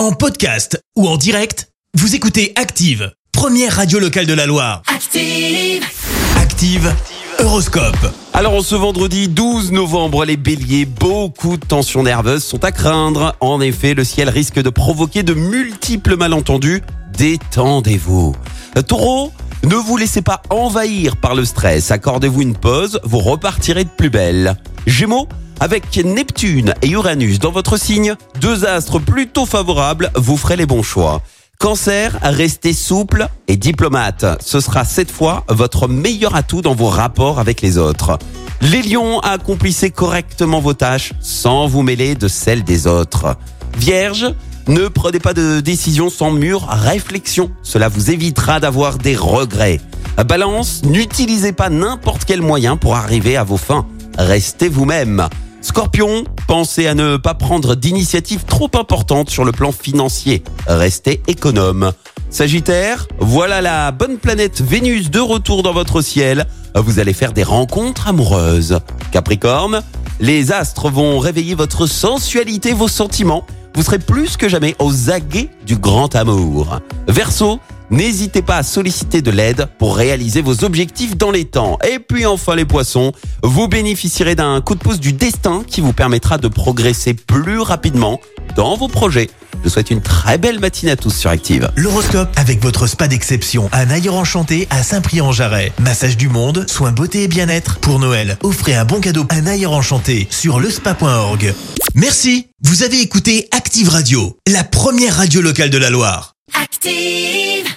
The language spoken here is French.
En podcast ou en direct, vous écoutez Active, première radio locale de la Loire. Active. Active, Horoscope. Alors en ce vendredi 12 novembre, les béliers, beaucoup de tensions nerveuses sont à craindre. En effet, le ciel risque de provoquer de multiples malentendus. Détendez-vous. Taureau, ne vous laissez pas envahir par le stress. Accordez-vous une pause, vous repartirez de plus belle. Gémeaux, avec Neptune et Uranus dans votre signe, deux astres plutôt favorables, vous ferez les bons choix. Cancer, restez souple et diplomate. Ce sera cette fois votre meilleur atout dans vos rapports avec les autres. Les lions, accomplissez correctement vos tâches sans vous mêler de celles des autres. Vierge, ne prenez pas de décision sans mûre réflexion. Cela vous évitera d'avoir des regrets. Balance, n'utilisez pas n'importe quel moyen pour arriver à vos fins. Restez vous-même. Scorpion, pensez à ne pas prendre d'initiatives trop importantes sur le plan financier. Restez économe. Sagittaire, voilà la bonne planète Vénus de retour dans votre ciel. Vous allez faire des rencontres amoureuses. Capricorne, les astres vont réveiller votre sensualité, vos sentiments. Vous serez plus que jamais aux aguets du grand amour. Verseau, N'hésitez pas à solliciter de l'aide pour réaliser vos objectifs dans les temps. Et puis enfin les poissons, vous bénéficierez d'un coup de pouce du destin qui vous permettra de progresser plus rapidement dans vos projets. Je vous souhaite une très belle matinée à tous sur Active. L'horoscope avec votre spa d'exception, un ailleurs enchanté à Saint-Prix-en-Jarret. Massage du monde, soins beauté et bien-être. Pour Noël, offrez un bon cadeau, un ailleurs enchanté sur lespa.org. Merci, vous avez écouté Active Radio, la première radio locale de la Loire. Active.